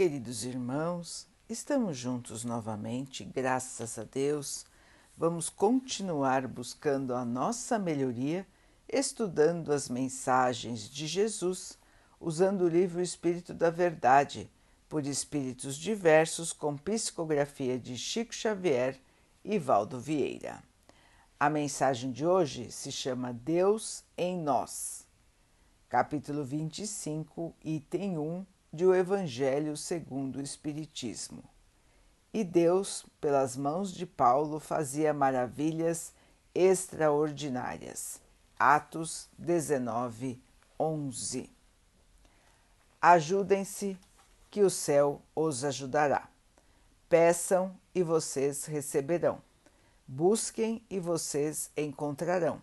Queridos irmãos, estamos juntos novamente, graças a Deus. Vamos continuar buscando a nossa melhoria, estudando as mensagens de Jesus, usando o livro Espírito da Verdade, por espíritos diversos, com psicografia de Chico Xavier e Valdo Vieira. A mensagem de hoje se chama Deus em Nós, capítulo 25, item 1 de O Evangelho segundo o Espiritismo. E Deus, pelas mãos de Paulo, fazia maravilhas extraordinárias. Atos 19, 11. Ajudem-se, que o céu os ajudará. Peçam e vocês receberão. Busquem e vocês encontrarão.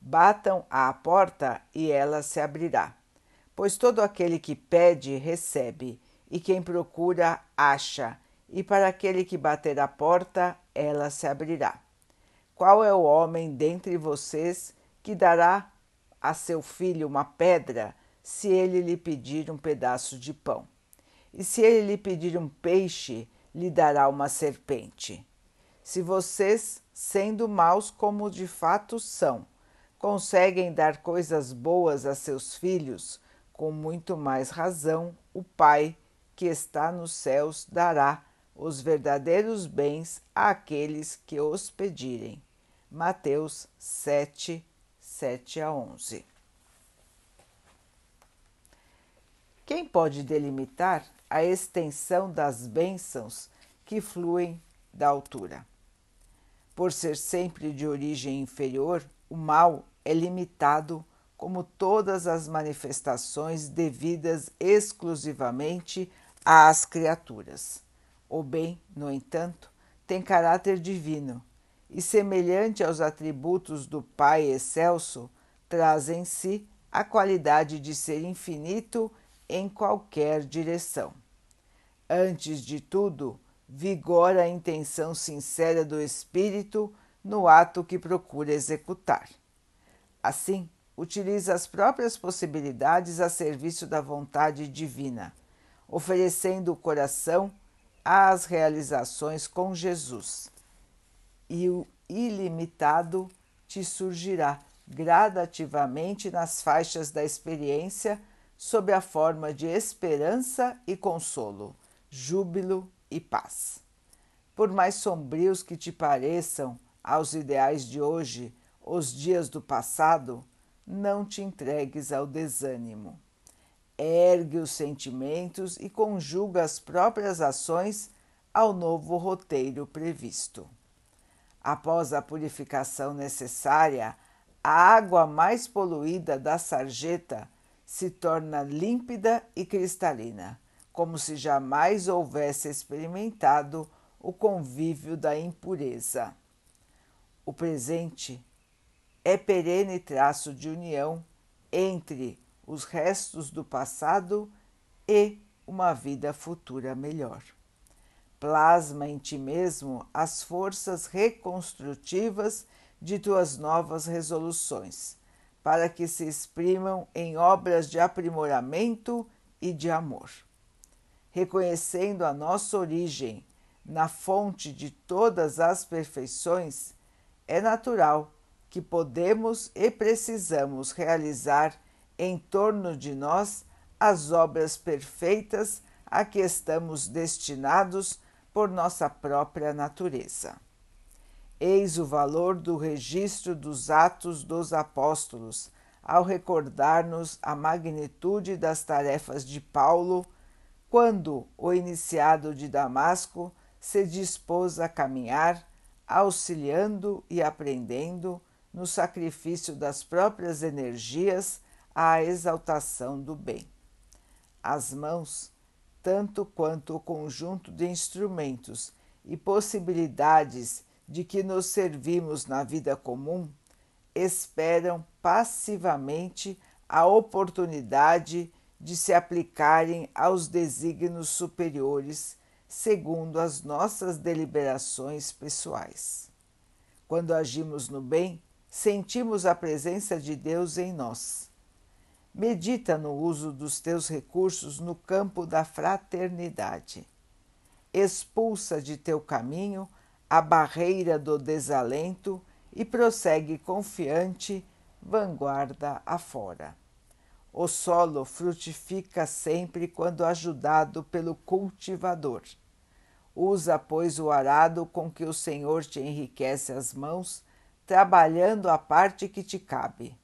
Batam à porta e ela se abrirá Pois todo aquele que pede, recebe, e quem procura, acha, e para aquele que bater a porta, ela se abrirá. Qual é o homem dentre vocês que dará a seu filho uma pedra se ele lhe pedir um pedaço de pão? E se ele lhe pedir um peixe, lhe dará uma serpente? Se vocês, sendo maus como de fato são, conseguem dar coisas boas a seus filhos, com muito mais razão, o Pai que está nos céus dará os verdadeiros bens àqueles que os pedirem. Mateus 7, 7 a 11. Quem pode delimitar a extensão das bênçãos que fluem da altura? Por ser sempre de origem inferior, o mal é limitado como todas as manifestações devidas exclusivamente às criaturas. O bem, no entanto, tem caráter divino e, semelhante aos atributos do Pai excelso, traz em si a qualidade de ser infinito em qualquer direção. Antes de tudo, vigora a intenção sincera do espírito no ato que procura executar. Assim, utiliza as próprias possibilidades a serviço da vontade divina, oferecendo o coração às realizações com Jesus. E o ilimitado te surgirá gradativamente nas faixas da experiência sob a forma de esperança e consolo, júbilo e paz. Por mais sombrios que te pareçam aos ideais de hoje os dias do passado, não te entregues ao desânimo. Ergue os sentimentos e conjuga as próprias ações ao novo roteiro previsto. Após a purificação necessária, a água mais poluída da sarjeta se torna límpida e cristalina, como se jamais houvesse experimentado o convívio da impureza. O presente é perene traço de união entre os restos do passado e uma vida futura melhor. Plasma em ti mesmo as forças reconstrutivas de tuas novas resoluções, para que se exprimam em obras de aprimoramento e de amor. Reconhecendo a nossa origem na fonte de todas as perfeições, é natural que podemos e precisamos realizar em torno de nós as obras perfeitas a que estamos destinados por nossa própria natureza. Eis o valor do registro dos Atos dos Apóstolos ao recordar-nos a magnitude das tarefas de Paulo quando o iniciado de Damasco se dispôs a caminhar, auxiliando e aprendendo no sacrifício das próprias energias à exaltação do bem. As mãos, tanto quanto o conjunto de instrumentos e possibilidades de que nos servimos na vida comum, esperam passivamente a oportunidade de se aplicarem aos desígnios superiores, segundo as nossas deliberações pessoais. Quando agimos no bem, sentimos a presença de Deus em nós. medita no uso dos teus recursos no campo da fraternidade. Expulsa de teu caminho a barreira do desalento e prossegue confiante, vanguarda afora. O solo frutifica sempre quando ajudado pelo cultivador. Usa, pois, o arado com que o Senhor te enriquece as mãos, trabalhando a parte que te cabe,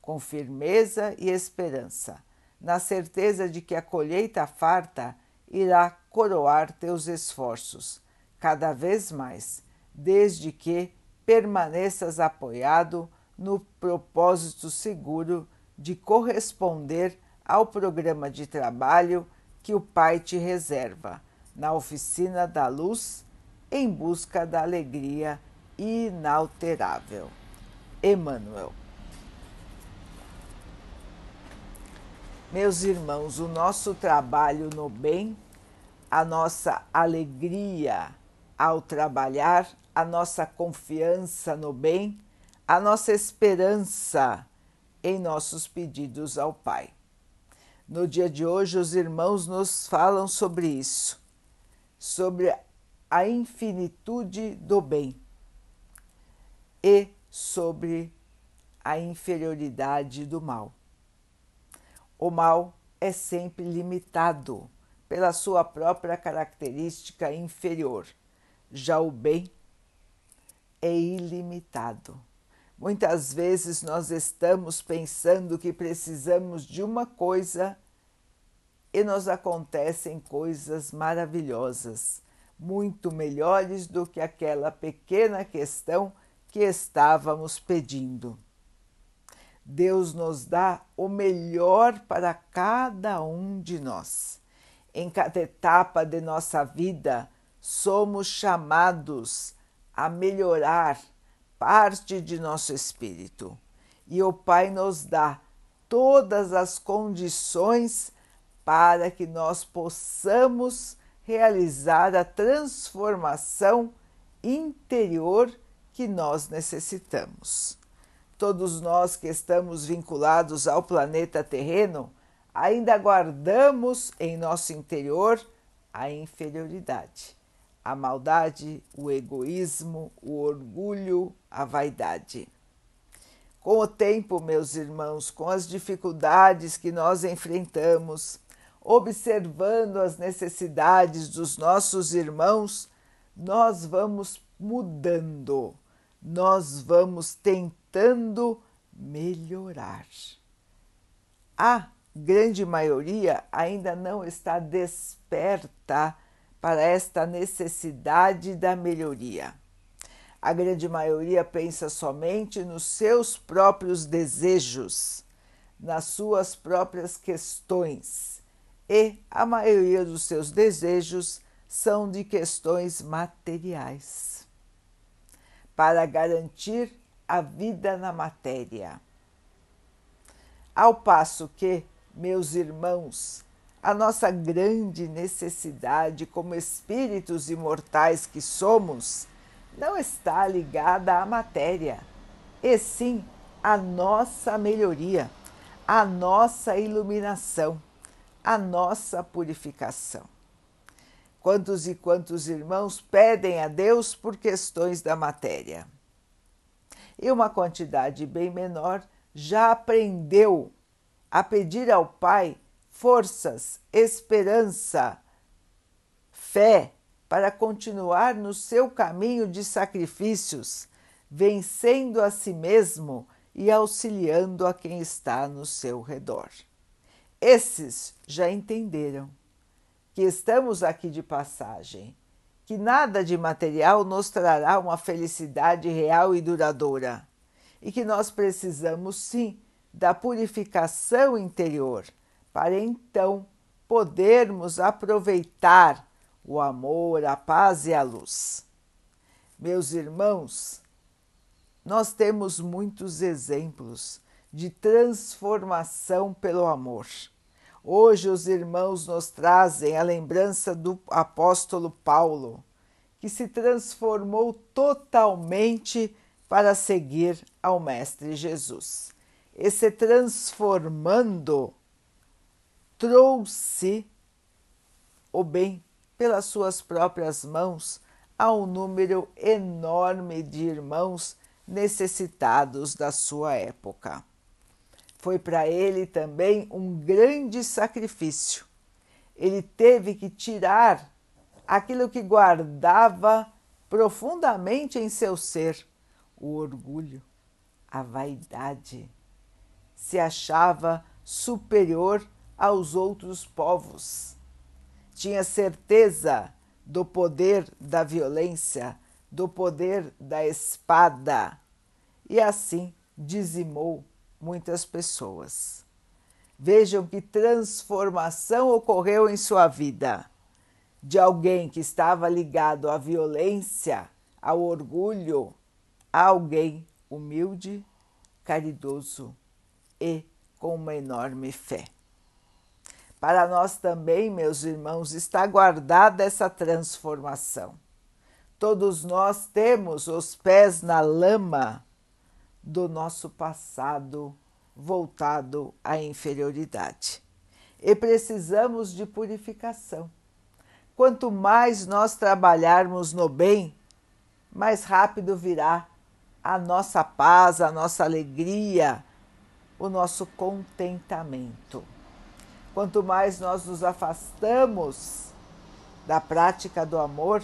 com firmeza e esperança, na certeza de que a colheita farta irá coroar teus esforços, cada vez mais, desde que permaneças apoiado no propósito seguro de corresponder ao programa de trabalho que o Pai te reserva na oficina da luz em busca da alegria inalterável. Emmanuel. Meus irmãos, o nosso trabalho no bem, a nossa alegria ao trabalhar, a nossa confiança no bem, a nossa esperança em nossos pedidos ao Pai. No dia de hoje, os irmãos nos falam sobre isso, sobre a infinitude do bem e sobre a inferioridade do mal. O mal é sempre limitado pela sua própria característica inferior, já o bem é ilimitado. Muitas vezes nós estamos pensando que precisamos de uma coisa e nos acontecem coisas maravilhosas, muito melhores do que aquela pequena questão que estávamos pedindo. Deus nos dá o melhor para cada um de nós. Em cada etapa de nossa vida, somos chamados a melhorar parte de nosso espírito. E o Pai nos dá todas as condições para que nós possamos realizar a transformação interior que nós necessitamos. Todos nós que estamos vinculados ao planeta terreno ainda guardamos em nosso interior a inferioridade a maldade, o egoísmo, o orgulho, a vaidade. Com o tempo, meus irmãos, com as dificuldades que nós enfrentamos, observando as necessidades dos nossos irmãos, nós vamos mudando, nós vamos tentando melhorar. A grande maioria ainda não está desperta para esta necessidade da melhoria. A grande maioria pensa somente nos seus próprios desejos, nas suas próprias questões, e a maioria dos seus desejos são de questões materiais. Para garantir a vida na matéria. Ao passo que, meus irmãos, a nossa grande necessidade como espíritos imortais que somos não está ligada à matéria, e sim à nossa melhoria, à nossa iluminação, à nossa purificação. Quantos e quantos irmãos pedem a Deus por questões da matéria? E uma quantidade bem menor já aprendeu a pedir ao Pai forças, esperança, fé para continuar no seu caminho de sacrifícios, vencendo a si mesmo e auxiliando a quem está no seu redor. Esses já entenderam que estamos aqui de passagem, que nada de material nos trará uma felicidade real e duradoura, e que nós precisamos sim da purificação interior para então podermos aproveitar o amor, a paz e a luz. Meus irmãos, nós temos muitos exemplos de transformação pelo amor. Hoje os irmãos nos trazem a lembrança do apóstolo Paulo, que se transformou totalmente para seguir ao Mestre Jesus. e se transformando, trouxe o bem pelas suas próprias mãos a um número enorme de irmãos necessitados da sua época. Foi para ele também um grande sacrifício. Ele teve que tirar aquilo que guardava profundamente em seu ser, o orgulho, a vaidade. Se achava superior aos outros povos. Tinha certeza do poder da violência, do poder da espada, e assim dizimou muitas pessoas. Vejam que transformação ocorreu em sua vida de alguém que estava ligado à violência, ao orgulho, a alguém humilde, caridoso e com uma enorme fé. Para nós também, meus irmãos, está guardada essa transformação. Todos nós temos os pés na lama do nosso passado voltado à inferioridade e precisamos de purificação Quanto mais nós trabalharmos no bem, mais rápido virá a nossa paz, a nossa alegria, o nosso contentamento. Quanto mais nós nos afastamos da prática do amor,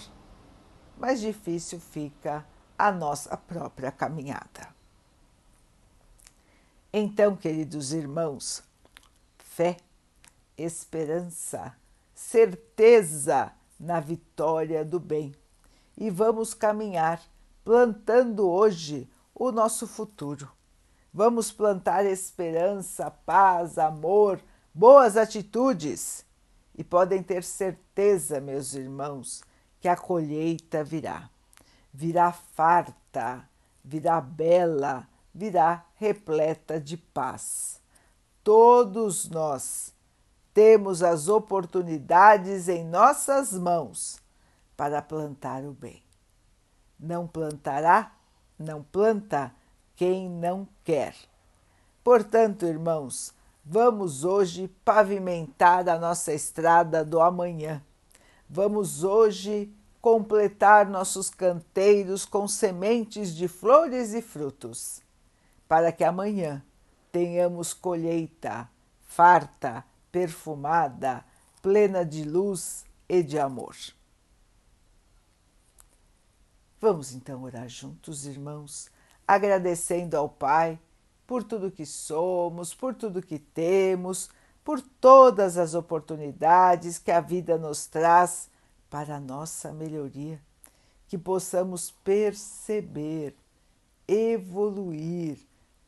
mais difícil fica a nossa própria caminhada. Então, queridos irmãos, fé, esperança, certeza na vitória do bem. E vamos caminhar plantando hoje o nosso futuro. Vamos plantar esperança, paz, amor, boas atitudes. E podem ter certeza, meus irmãos, que a colheita virá. Virá farta, virá bela, virá repleta de paz. Todos nós temos as oportunidades em nossas mãos para plantar o bem. Não plantará, não planta quem não quer. Portanto, irmãos, vamos hoje pavimentar a nossa estrada do amanhã. Vamos hoje completar nossos canteiros com sementes de flores e frutos, para que amanhã tenhamos colheita farta perfumada, plena de luz e de amor. Vamos então orar juntos, irmãos, agradecendo ao Pai por tudo que somos, por tudo que temos, por todas as oportunidades que a vida nos traz para a nossa melhoria, que possamos perceber, evoluir,